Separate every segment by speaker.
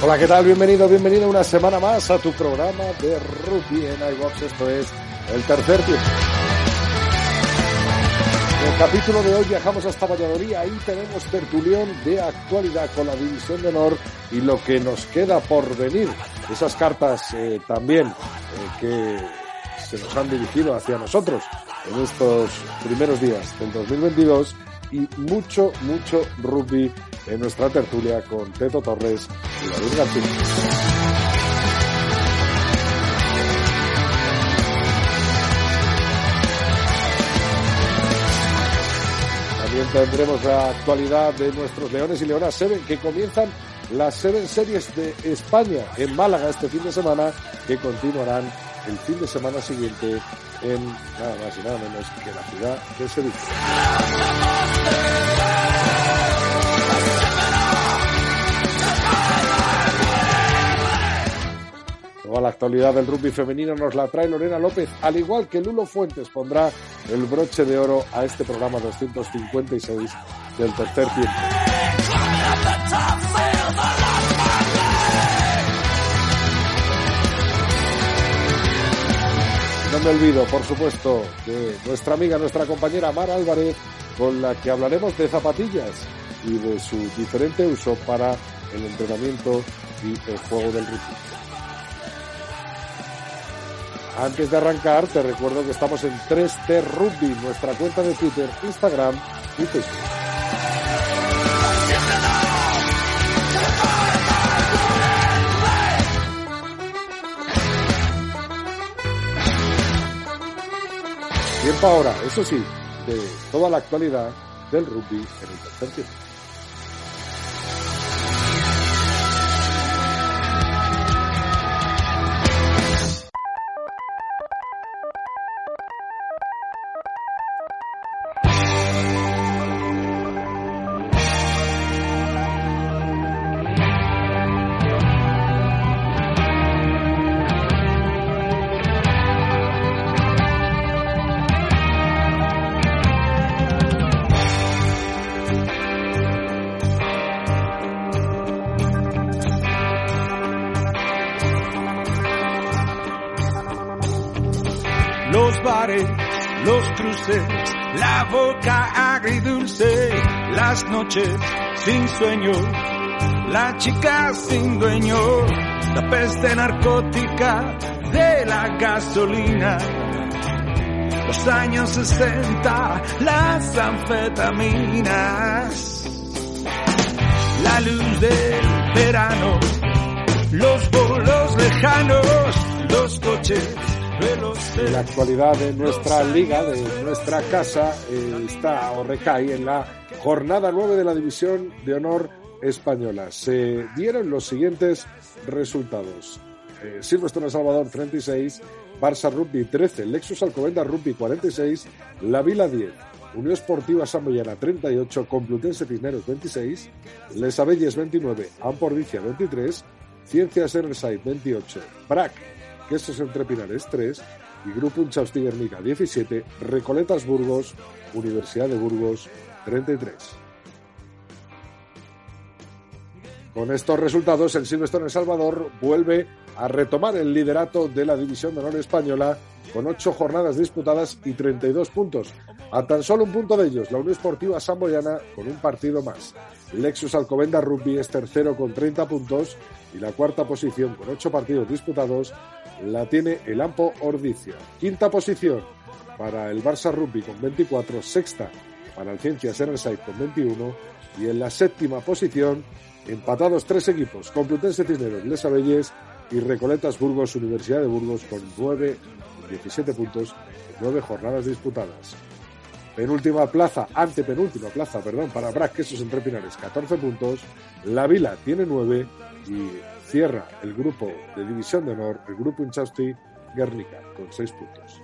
Speaker 1: Hola, ¿qué tal? Bienvenido, bienvenido una semana más a tu programa de rugby en iVox. Esto es el tercer tiempo. En el capítulo de hoy viajamos hasta Valladolid. Ahí tenemos tertulión de actualidad con la División de Honor y lo que nos queda por venir. Esas cartas eh, también eh, que se nos han dirigido hacia nosotros en estos primeros días del 2022 y mucho, mucho rugby en nuestra tertulia con Teto Torres y David García. También tendremos la actualidad de nuestros leones y leonas Seven que comienzan las Seven Series de España en Málaga este fin de semana que continuarán el fin de semana siguiente en nada más y nada menos que la ciudad de Sevilla. Toda la actualidad del rugby femenino nos la trae Lorena López, al igual que Lulo Fuentes pondrá el broche de oro a este programa 256 del tercer tiempo. No me olvido, por supuesto, de nuestra amiga, nuestra compañera Mar Álvarez, con la que hablaremos de zapatillas y de su diferente uso para el entrenamiento y el juego del rugby. Antes de arrancar, te recuerdo que estamos en 3T Rugby, nuestra cuenta de Twitter, Instagram y Facebook. Tiempo ahora, eso sí, de toda la actualidad del rugby en el tercer tiempo.
Speaker 2: Los bares, los cruces, la boca agridulce, las noches sin sueño, la chica sin dueño, la peste narcótica de la gasolina. Los años 60, las anfetaminas, la luz del verano, los bolos lejanos, los coches
Speaker 1: la actualidad de nuestra liga, de nuestra casa, eh, está o recae en la jornada 9 de la División de Honor Española. Se dieron los siguientes resultados. Eh, Silvestre El Salvador 36, Barça Rugby 13, Lexus Alcobendas Rugby 46, La Vila 10, Unión Esportiva Samboyana 38, Complutense Cisneros 26, Les Abelles 29, Ampordicia 23, Ciencias Erside 28, BRAC Quesos Entre Pinares 3 y Grupo Unchausti Guernica 17, Recoletas Burgos, Universidad de Burgos 33. Con estos resultados, el Silvestre en Salvador vuelve a retomar el liderato de la División de Honor Española con ocho jornadas disputadas y 32 puntos. A tan solo un punto de ellos, la Unión Esportiva Samboyana con un partido más. Lexus Alcobenda Rugby es tercero con 30 puntos y la cuarta posición con 8 partidos disputados la tiene el Ampo Ordicia. Quinta posición para el Barça Rugby con 24, sexta para el Ciencias Erside con 21 y en la séptima posición empatados tres equipos, Complutense Cisneros, Les Abelles y Recoletas Burgos, Universidad de Burgos con 9 y 17 puntos en 9 jornadas disputadas. Penúltima plaza, antepenúltima plaza, perdón, para Brac Quesos Entre Pinares, 14 puntos. La Vila tiene 9 y cierra el grupo de División de Honor, el grupo Inchausti Guernica, con 6 puntos.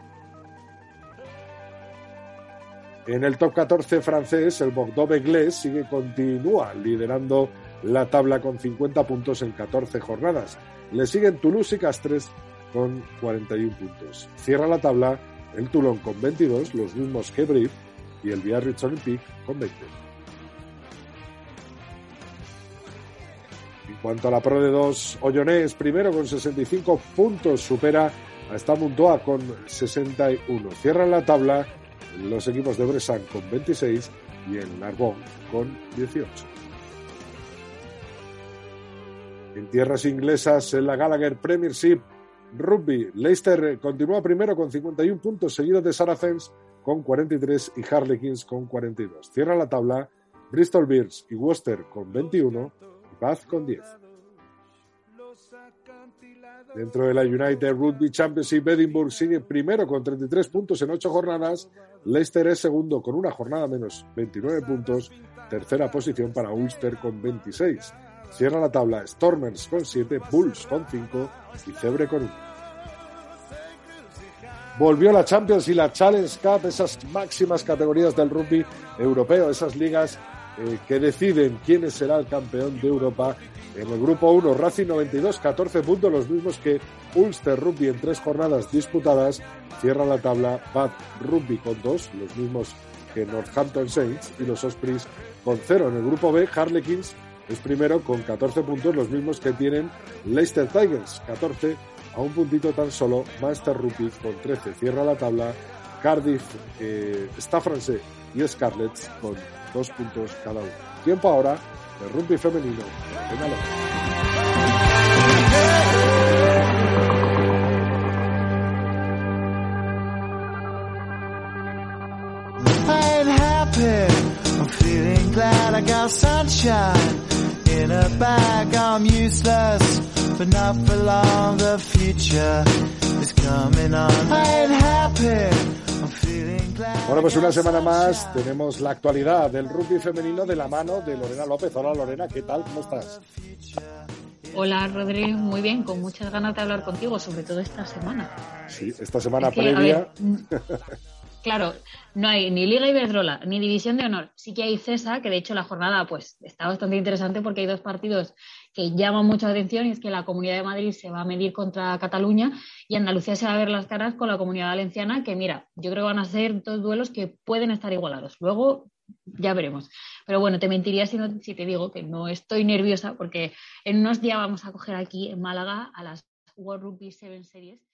Speaker 1: En el top 14 francés, el Bordeaux Beglés sigue continúa liderando la tabla con 50 puntos en 14 jornadas. Le siguen Toulouse y Castres con 41 puntos. Cierra la tabla el Toulon con 22, los mismos que Brief y el Biarritz Olympique con 20. Cuanto a la Pro de 2, Ollonés primero con 65 puntos, supera a Stamuntoa con 61. Cierran la tabla los equipos de Bressan con 26 y el Narbonne con 18. En tierras inglesas, en la Gallagher Premiership Rugby, Leicester continúa primero con 51 puntos, seguido de Saracens con 43 y Harlequins con 42. Cierra la tabla Bristol Bears y Worcester con 21 Bath con 10. Dentro de la United Rugby Championship, Edinburgh sigue primero con 33 puntos en 8 jornadas. Leicester es segundo con una jornada menos 29 puntos. Tercera posición para Ulster con 26. Cierra la tabla Stormers con 7, Bulls con 5 y Cebre con 1. Volvió la Champions y la Challenge Cup, esas máximas categorías del rugby europeo, esas ligas eh, que deciden quién será el campeón de Europa. En el grupo 1, Racing 92, 14 puntos, los mismos que Ulster Rugby en tres jornadas disputadas. Cierra la tabla Bath Rugby con 2, los mismos que Northampton Saints y los Ospreys con 0. En el grupo B, Harlequins es primero con 14 puntos, los mismos que tienen Leicester Tigers, 14 a un puntito tan solo. Master Rugby con 13 cierra la tabla. Cardiff, eh, Staffordshire y Scarlets con dos puntos cada uno. Tiempo ahora de rugby femenino.
Speaker 3: I'm feeling glad I got sunshine in a bag. I'm useless, but not for long. The future is coming on. I'm happy.
Speaker 1: Bueno, pues una semana más tenemos la actualidad del rugby femenino de la mano de Lorena López. Hola Lorena, ¿qué tal? ¿Cómo estás?
Speaker 4: Hola Rodríguez, muy bien, con muchas ganas de hablar contigo, sobre todo esta semana.
Speaker 1: Sí, esta semana previa.
Speaker 4: Mm, claro, no hay ni Liga Iberdrola, ni División de Honor. Sí que hay CESA, que de hecho la jornada pues está bastante interesante porque hay dos partidos que llaman mucha atención y es que la Comunidad de Madrid se va a medir contra Cataluña y Andalucía se va a ver las caras con la Comunidad Valenciana, que mira, yo creo que van a ser dos duelos que pueden estar igualados. Luego ya veremos. Pero bueno, te mentiría si, si te digo que no estoy nerviosa porque en unos días vamos a coger aquí en Málaga a las World Rugby 7 Series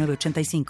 Speaker 5: 85